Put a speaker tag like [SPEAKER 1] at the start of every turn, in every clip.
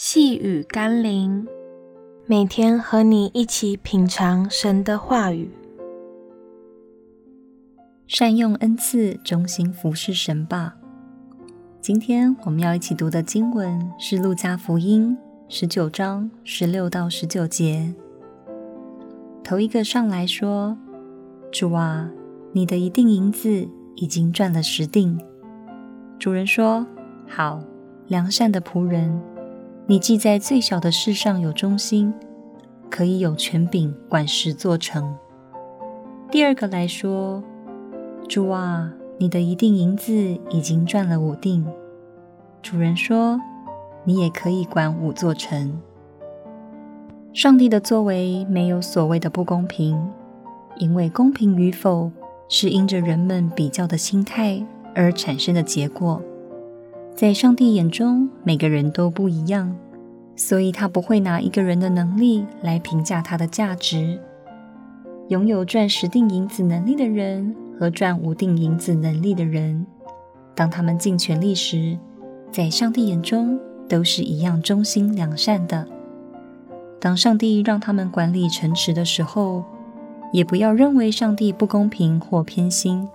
[SPEAKER 1] 细雨甘霖，每天和你一起品尝神的话语，
[SPEAKER 2] 善用恩赐，忠心服侍神吧。今天我们要一起读的经文是《路加福音》十九章十六到十九节。头一个上来说：“主啊，你的一锭银子已经赚了十锭。”主人说：“好，良善的仆人。”你既在最小的事上有忠心，可以有权柄管十座城。第二个来说：“主啊，你的一锭银子已经赚了五锭。”主人说：“你也可以管五座城。”上帝的作为没有所谓的不公平，因为公平与否是因着人们比较的心态而产生的结果。在上帝眼中，每个人都不一样，所以他不会拿一个人的能力来评价他的价值。拥有赚十锭银子能力的人和赚五锭银子能力的人，当他们尽全力时，在上帝眼中都是一样忠心良善的。当上帝让他们管理城池的时候，也不要认为上帝不公平或偏心。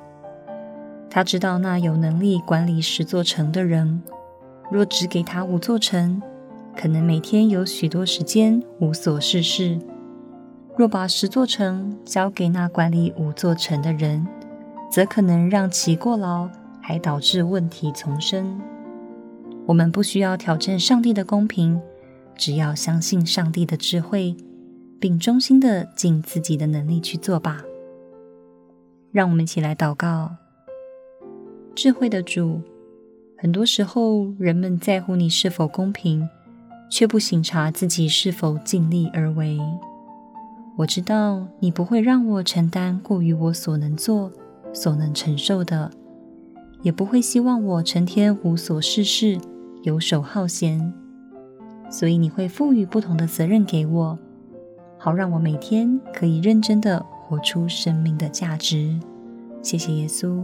[SPEAKER 2] 他知道，那有能力管理十座城的人，若只给他五座城，可能每天有许多时间无所事事；若把十座城交给那管理五座城的人，则可能让其过劳，还导致问题丛生。我们不需要挑战上帝的公平，只要相信上帝的智慧，并忠心地尽自己的能力去做吧。让我们一起来祷告。智慧的主，很多时候人们在乎你是否公平，却不省察自己是否尽力而为。我知道你不会让我承担过于我所能做、所能承受的，也不会希望我成天无所事事、游手好闲。所以你会赋予不同的责任给我，好让我每天可以认真地活出生命的价值。谢谢耶稣。